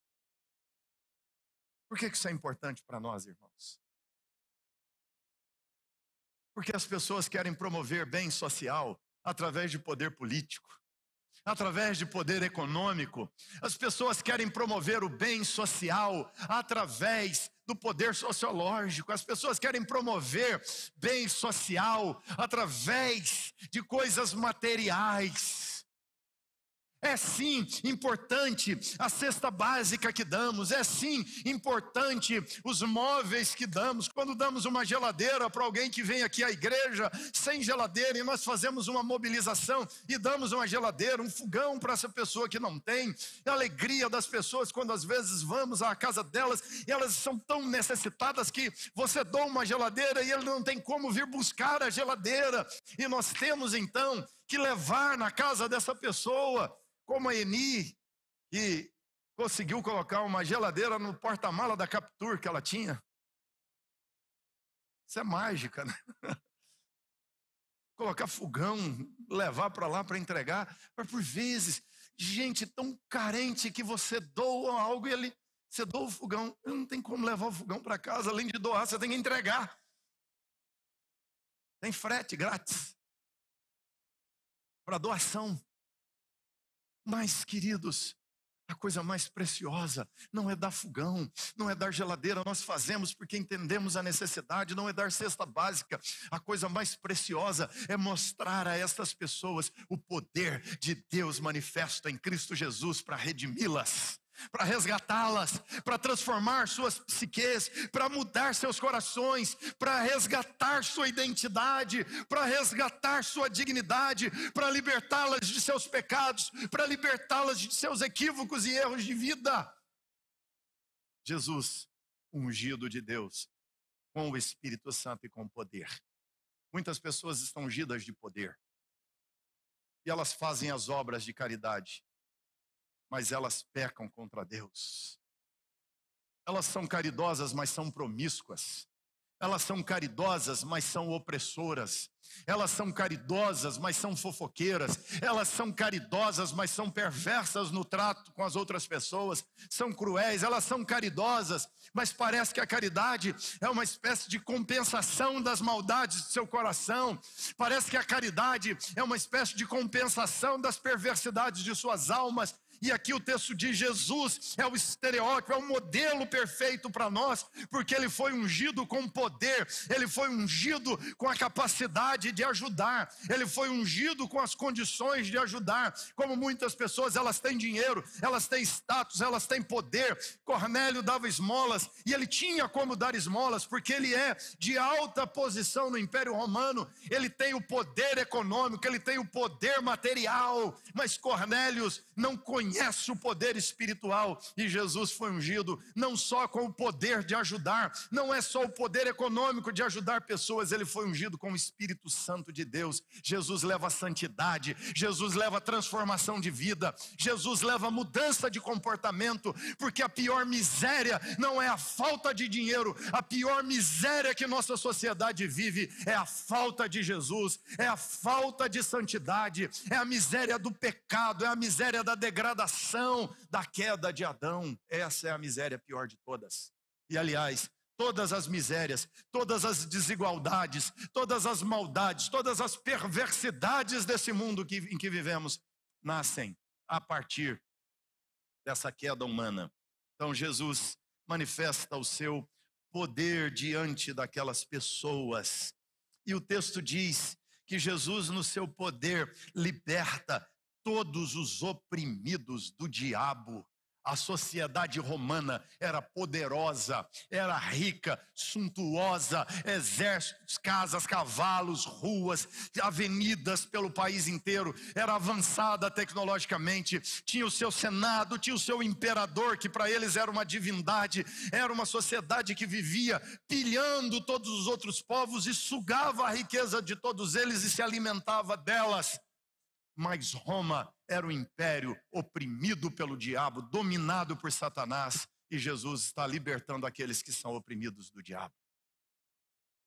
Por que isso é importante para nós, irmãos? Porque as pessoas querem promover bem social através de poder político através de poder econômico. As pessoas querem promover o bem social através do poder sociológico. As pessoas querem promover bem social através de coisas materiais. É sim importante a cesta básica que damos, é sim importante os móveis que damos. Quando damos uma geladeira para alguém que vem aqui à igreja sem geladeira e nós fazemos uma mobilização e damos uma geladeira, um fogão para essa pessoa que não tem. A alegria das pessoas quando às vezes vamos à casa delas e elas são tão necessitadas que você dá uma geladeira e ele não tem como vir buscar a geladeira. E nós temos então que levar na casa dessa pessoa como a Eni, que conseguiu colocar uma geladeira no porta-mala da Captur que ela tinha. Isso é mágica, né? [LAUGHS] Colocar fogão, levar para lá para entregar. Mas por vezes, gente tão carente que você doa algo e ele, você doa o fogão, não tem como levar o fogão para casa, além de doar, você tem que entregar. Tem frete grátis para doação. Mas, queridos, a coisa mais preciosa não é dar fogão, não é dar geladeira, nós fazemos porque entendemos a necessidade, não é dar cesta básica. A coisa mais preciosa é mostrar a estas pessoas o poder de Deus manifesto em Cristo Jesus para redimi-las para resgatá-las, para transformar suas psiques, para mudar seus corações, para resgatar sua identidade, para resgatar sua dignidade, para libertá-las de seus pecados, para libertá-las de seus equívocos e erros de vida. Jesus, ungido de Deus, com o Espírito Santo e com poder. Muitas pessoas estão ungidas de poder. E elas fazem as obras de caridade mas elas pecam contra Deus. Elas são caridosas, mas são promíscuas. Elas são caridosas, mas são opressoras. Elas são caridosas, mas são fofoqueiras. Elas são caridosas, mas são perversas no trato com as outras pessoas. São cruéis. Elas são caridosas, mas parece que a caridade é uma espécie de compensação das maldades do seu coração. Parece que a caridade é uma espécie de compensação das perversidades de suas almas. E aqui o texto diz: Jesus é o estereótipo, é o modelo perfeito para nós, porque ele foi ungido com poder, ele foi ungido com a capacidade de ajudar, ele foi ungido com as condições de ajudar. Como muitas pessoas, elas têm dinheiro, elas têm status, elas têm poder. Cornélio dava esmolas e ele tinha como dar esmolas, porque ele é de alta posição no Império Romano, ele tem o poder econômico, ele tem o poder material, mas Cornélios não conhece conhece o poder espiritual e Jesus foi ungido não só com o poder de ajudar, não é só o poder econômico de ajudar pessoas, ele foi ungido com o Espírito Santo de Deus. Jesus leva santidade, Jesus leva transformação de vida, Jesus leva mudança de comportamento, porque a pior miséria não é a falta de dinheiro, a pior miséria que nossa sociedade vive é a falta de Jesus, é a falta de santidade, é a miséria do pecado, é a miséria da degradação degradação da queda de Adão. Essa é a miséria pior de todas. E aliás, todas as misérias, todas as desigualdades, todas as maldades, todas as perversidades desse mundo que, em que vivemos nascem a partir dessa queda humana. Então Jesus manifesta o seu poder diante daquelas pessoas. E o texto diz que Jesus, no seu poder, liberta todos os oprimidos do diabo. A sociedade romana era poderosa, era rica, suntuosa, exércitos, casas, cavalos, ruas, avenidas pelo país inteiro, era avançada tecnologicamente, tinha o seu senado, tinha o seu imperador, que para eles era uma divindade, era uma sociedade que vivia pilhando todos os outros povos e sugava a riqueza de todos eles e se alimentava delas. Mas Roma era um império oprimido pelo diabo, dominado por Satanás, e Jesus está libertando aqueles que são oprimidos do diabo.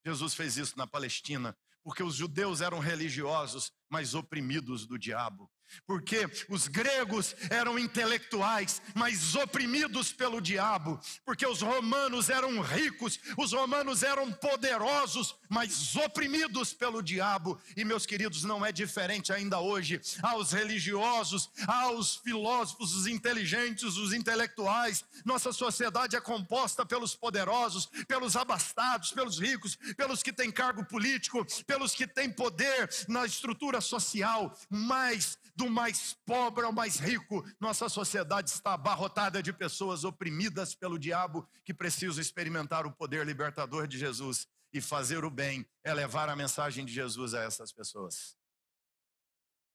Jesus fez isso na Palestina, porque os judeus eram religiosos, mas oprimidos do diabo porque os gregos eram intelectuais, mas oprimidos pelo diabo, porque os romanos eram ricos, os romanos eram poderosos, mas oprimidos pelo diabo. E meus queridos, não é diferente ainda hoje aos religiosos, aos filósofos, os inteligentes, os intelectuais. Nossa sociedade é composta pelos poderosos, pelos abastados, pelos ricos, pelos que têm cargo político, pelos que têm poder na estrutura social, mas do mais pobre ao mais rico, nossa sociedade está abarrotada de pessoas oprimidas pelo diabo que precisam experimentar o poder libertador de Jesus. E fazer o bem é levar a mensagem de Jesus a essas pessoas.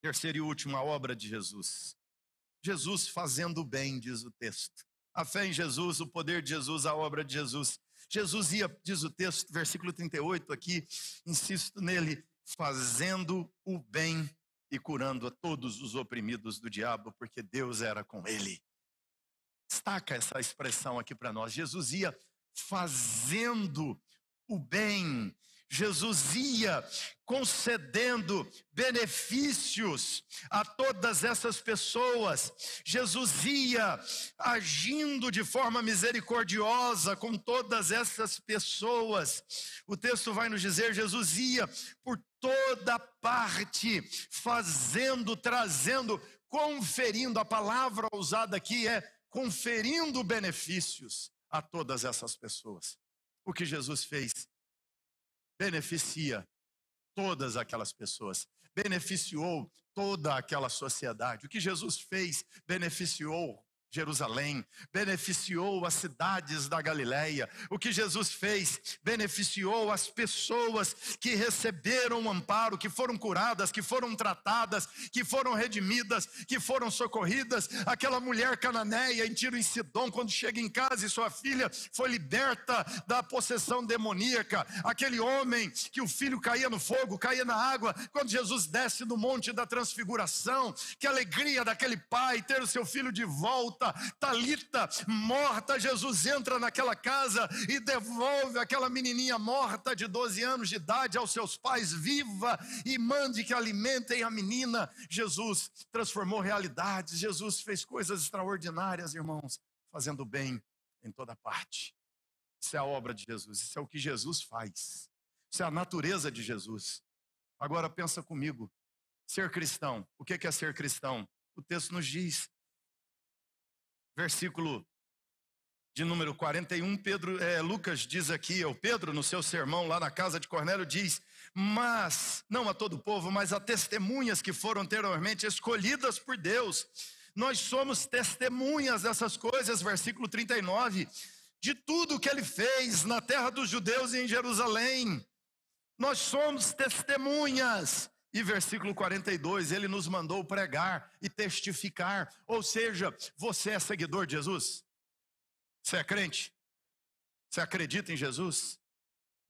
Terceira e última obra de Jesus. Jesus fazendo o bem, diz o texto. A fé em Jesus, o poder de Jesus, a obra de Jesus. Jesus ia, diz o texto, versículo 38 aqui, insisto nele, fazendo o bem e curando a todos os oprimidos do diabo, porque Deus era com ele. Destaca essa expressão aqui para nós. Jesus ia fazendo o bem, Jesus ia concedendo benefícios a todas essas pessoas, Jesus ia agindo de forma misericordiosa com todas essas pessoas. O texto vai nos dizer: Jesus ia por toda parte, fazendo, trazendo, conferindo. A palavra usada aqui é conferindo benefícios a todas essas pessoas. O que Jesus fez beneficia todas aquelas pessoas, beneficiou toda aquela sociedade. O que Jesus fez beneficiou Jerusalém, beneficiou as cidades da Galileia. O que Jesus fez beneficiou as pessoas que receberam o amparo, que foram curadas, que foram tratadas, que foram redimidas, que foram socorridas. Aquela mulher cananeia em Tiro e Sidom, quando chega em casa e sua filha foi liberta da possessão demoníaca. Aquele homem que o filho caía no fogo, caía na água, quando Jesus desce do monte da transfiguração. Que alegria daquele pai ter o seu filho de volta morta, Talita, morta. Jesus entra naquela casa e devolve aquela menininha morta de 12 anos de idade aos seus pais, viva, e mande que alimentem a menina. Jesus transformou realidades, Jesus fez coisas extraordinárias, irmãos, fazendo bem em toda parte. Isso é a obra de Jesus, isso é o que Jesus faz. Isso é a natureza de Jesus. Agora pensa comigo, ser cristão, o que é ser cristão? O texto nos diz, versículo de número 41, Pedro, é, Lucas diz aqui, o Pedro no seu sermão lá na casa de Cornélio diz, mas, não a todo o povo, mas a testemunhas que foram anteriormente escolhidas por Deus. Nós somos testemunhas dessas coisas, versículo 39, de tudo que ele fez na terra dos judeus e em Jerusalém. Nós somos testemunhas. E versículo 42, ele nos mandou pregar e testificar. Ou seja, você é seguidor de Jesus? Você é crente? Você acredita em Jesus?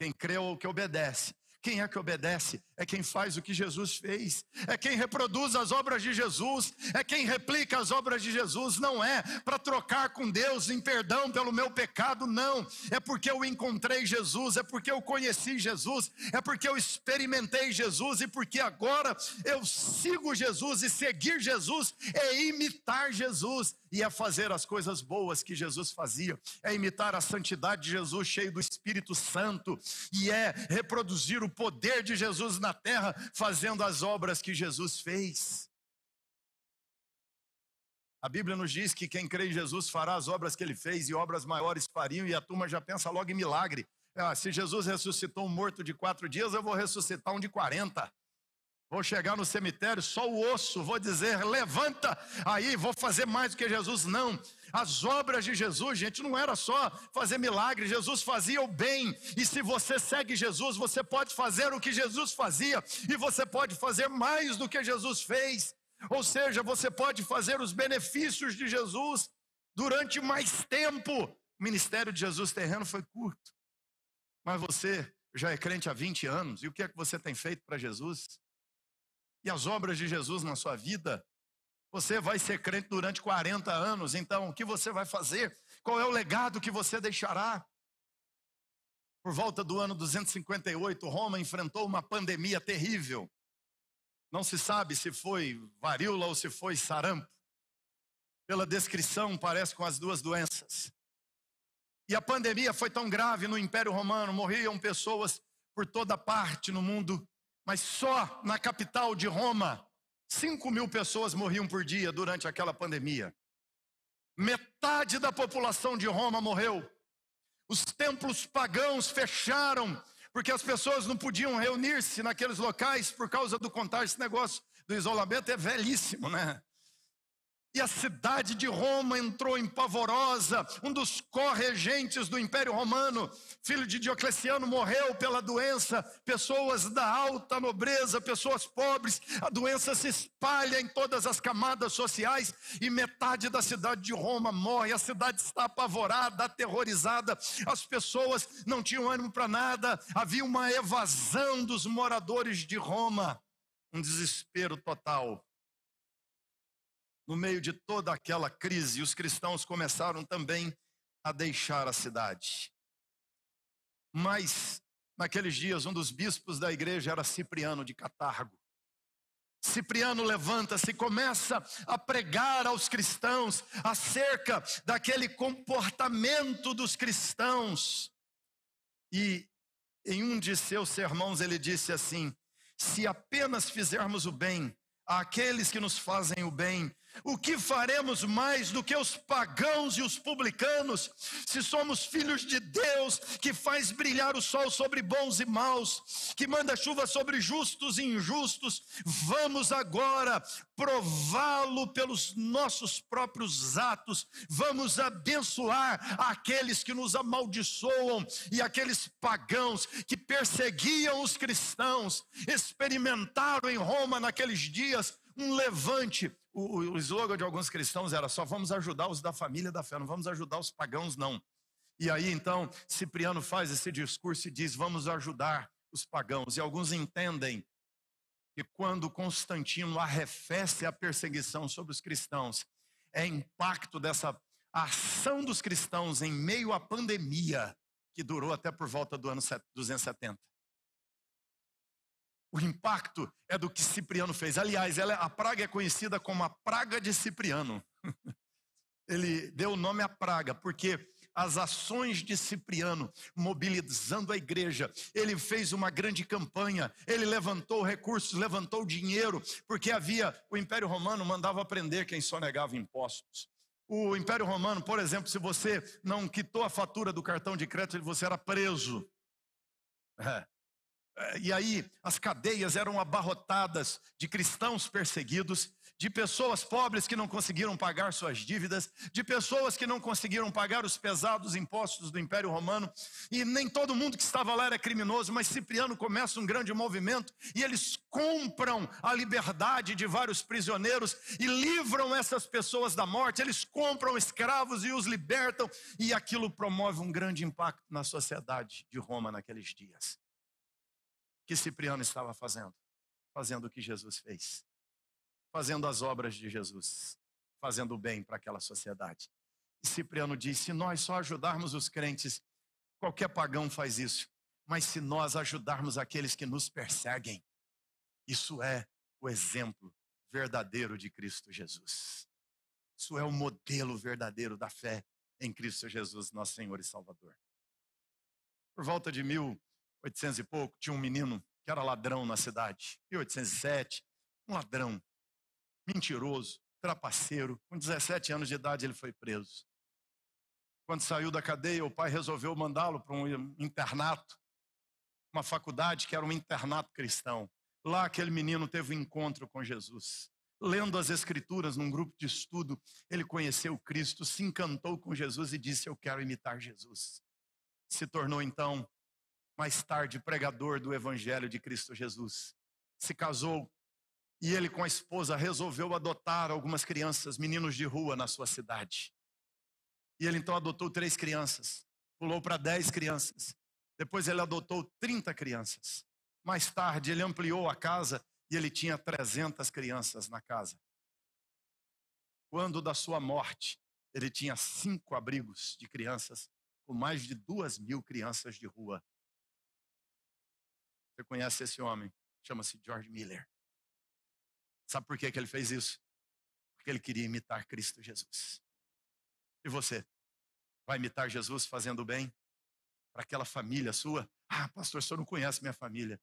Quem crê ou que obedece. Quem é que obedece? É quem faz o que Jesus fez, é quem reproduz as obras de Jesus, é quem replica as obras de Jesus. Não é para trocar com Deus em perdão pelo meu pecado, não. É porque eu encontrei Jesus, é porque eu conheci Jesus, é porque eu experimentei Jesus e porque agora eu sigo Jesus e seguir Jesus é imitar Jesus e é fazer as coisas boas que Jesus fazia, é imitar a santidade de Jesus cheio do Espírito Santo e é reproduzir o poder de Jesus na terra, fazendo as obras que Jesus fez. A Bíblia nos diz que quem crê em Jesus fará as obras que ele fez e obras maiores fariam, e a turma já pensa logo em milagre. Ah, se Jesus ressuscitou um morto de quatro dias, eu vou ressuscitar um de quarenta. Vou chegar no cemitério, só o osso, vou dizer, levanta, aí vou fazer mais do que Jesus. Não, as obras de Jesus, gente, não era só fazer milagre, Jesus fazia o bem. E se você segue Jesus, você pode fazer o que Jesus fazia, e você pode fazer mais do que Jesus fez. Ou seja, você pode fazer os benefícios de Jesus durante mais tempo. O ministério de Jesus terreno foi curto, mas você já é crente há 20 anos, e o que é que você tem feito para Jesus? E as obras de Jesus na sua vida. Você vai ser crente durante 40 anos, então o que você vai fazer? Qual é o legado que você deixará? Por volta do ano 258, Roma enfrentou uma pandemia terrível. Não se sabe se foi varíola ou se foi sarampo. Pela descrição, parece com as duas doenças. E a pandemia foi tão grave no Império Romano, morriam pessoas por toda parte no mundo mas só na capital de Roma, 5 mil pessoas morriam por dia durante aquela pandemia. Metade da população de Roma morreu. Os templos pagãos fecharam, porque as pessoas não podiam reunir-se naqueles locais por causa do contágio. Esse negócio do isolamento é velhíssimo, né? E a cidade de Roma entrou em pavorosa. Um dos corregentes do Império Romano, filho de Diocleciano, morreu pela doença. Pessoas da alta nobreza, pessoas pobres. A doença se espalha em todas as camadas sociais e metade da cidade de Roma morre. A cidade está apavorada, aterrorizada. As pessoas não tinham ânimo para nada. Havia uma evasão dos moradores de Roma. Um desespero total no meio de toda aquela crise, os cristãos começaram também a deixar a cidade. Mas, naqueles dias, um dos bispos da igreja era Cipriano de Catargo. Cipriano levanta-se começa a pregar aos cristãos acerca daquele comportamento dos cristãos. E em um de seus sermões ele disse assim: se apenas fizermos o bem àqueles que nos fazem o bem, o que faremos mais do que os pagãos e os publicanos, se somos filhos de Deus, que faz brilhar o sol sobre bons e maus, que manda chuva sobre justos e injustos? Vamos agora prová-lo pelos nossos próprios atos, vamos abençoar aqueles que nos amaldiçoam e aqueles pagãos que perseguiam os cristãos, experimentaram em Roma naqueles dias um levante. O, o, slogan de alguns cristãos era só vamos ajudar os da família da fé, não vamos ajudar os pagãos, não. E aí então Cipriano faz esse discurso e diz: vamos ajudar os pagãos. E alguns entendem que quando Constantino arrefece a perseguição sobre os cristãos, é impacto dessa ação dos cristãos em meio à pandemia que durou até por volta do ano 270. O impacto é do que Cipriano fez. Aliás, ela, a praga é conhecida como a praga de Cipriano. [LAUGHS] Ele deu o nome à praga porque as ações de Cipriano, mobilizando a igreja. Ele fez uma grande campanha, ele levantou recursos, levantou dinheiro, porque havia, o Império Romano mandava prender quem só negava impostos. O Império Romano, por exemplo, se você não quitou a fatura do cartão de crédito, você era preso. É. É, e aí as cadeias eram abarrotadas de cristãos perseguidos, de pessoas pobres que não conseguiram pagar suas dívidas, de pessoas que não conseguiram pagar os pesados impostos do Império Romano, e nem todo mundo que estava lá era criminoso, mas Cipriano começa um grande movimento e eles compram a liberdade de vários prisioneiros e livram essas pessoas da morte, eles compram escravos e os libertam, e aquilo promove um grande impacto na sociedade de Roma naqueles dias que Cipriano estava fazendo? Fazendo o que Jesus fez. Fazendo as obras de Jesus. Fazendo o bem para aquela sociedade. E Cipriano disse: se nós só ajudarmos os crentes, qualquer pagão faz isso. Mas se nós ajudarmos aqueles que nos perseguem, isso é o exemplo verdadeiro de Cristo Jesus. Isso é o modelo verdadeiro da fé em Cristo Jesus, nosso Senhor e Salvador. Por volta de mil 1800 e pouco, tinha um menino que era ladrão na cidade. 1807, um ladrão, mentiroso, trapaceiro. Com 17 anos de idade ele foi preso. Quando saiu da cadeia, o pai resolveu mandá-lo para um internato, uma faculdade que era um internato cristão. Lá aquele menino teve um encontro com Jesus. Lendo as escrituras num grupo de estudo, ele conheceu Cristo, se encantou com Jesus e disse: Eu quero imitar Jesus. Se tornou então mais tarde pregador do Evangelho de Cristo Jesus. Se casou e ele com a esposa resolveu adotar algumas crianças, meninos de rua na sua cidade. E ele então adotou três crianças, pulou para dez crianças. Depois ele adotou 30 crianças. Mais tarde ele ampliou a casa e ele tinha 300 crianças na casa. Quando da sua morte, ele tinha cinco abrigos de crianças, com mais de duas mil crianças de rua você conhece esse homem? Chama-se George Miller. Sabe por que, que ele fez isso? Porque ele queria imitar Cristo Jesus. E você? Vai imitar Jesus fazendo bem? Para aquela família sua? Ah, pastor, o senhor não conhece minha família.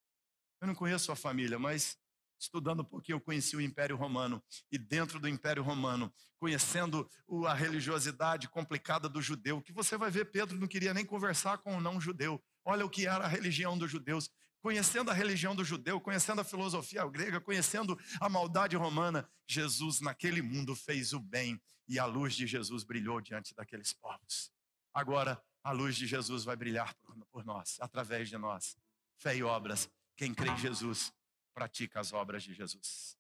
Eu não conheço sua família, mas estudando um pouquinho, eu conheci o Império Romano. E dentro do Império Romano, conhecendo a religiosidade complicada do judeu, que você vai ver, Pedro não queria nem conversar com o não-judeu. Olha o que era a religião dos judeus conhecendo a religião do judeu, conhecendo a filosofia grega, conhecendo a maldade romana, Jesus naquele mundo fez o bem e a luz de Jesus brilhou diante daqueles povos. Agora a luz de Jesus vai brilhar por, nós, através de nós. Fé e obras. Quem crê em Jesus pratica as obras de Jesus.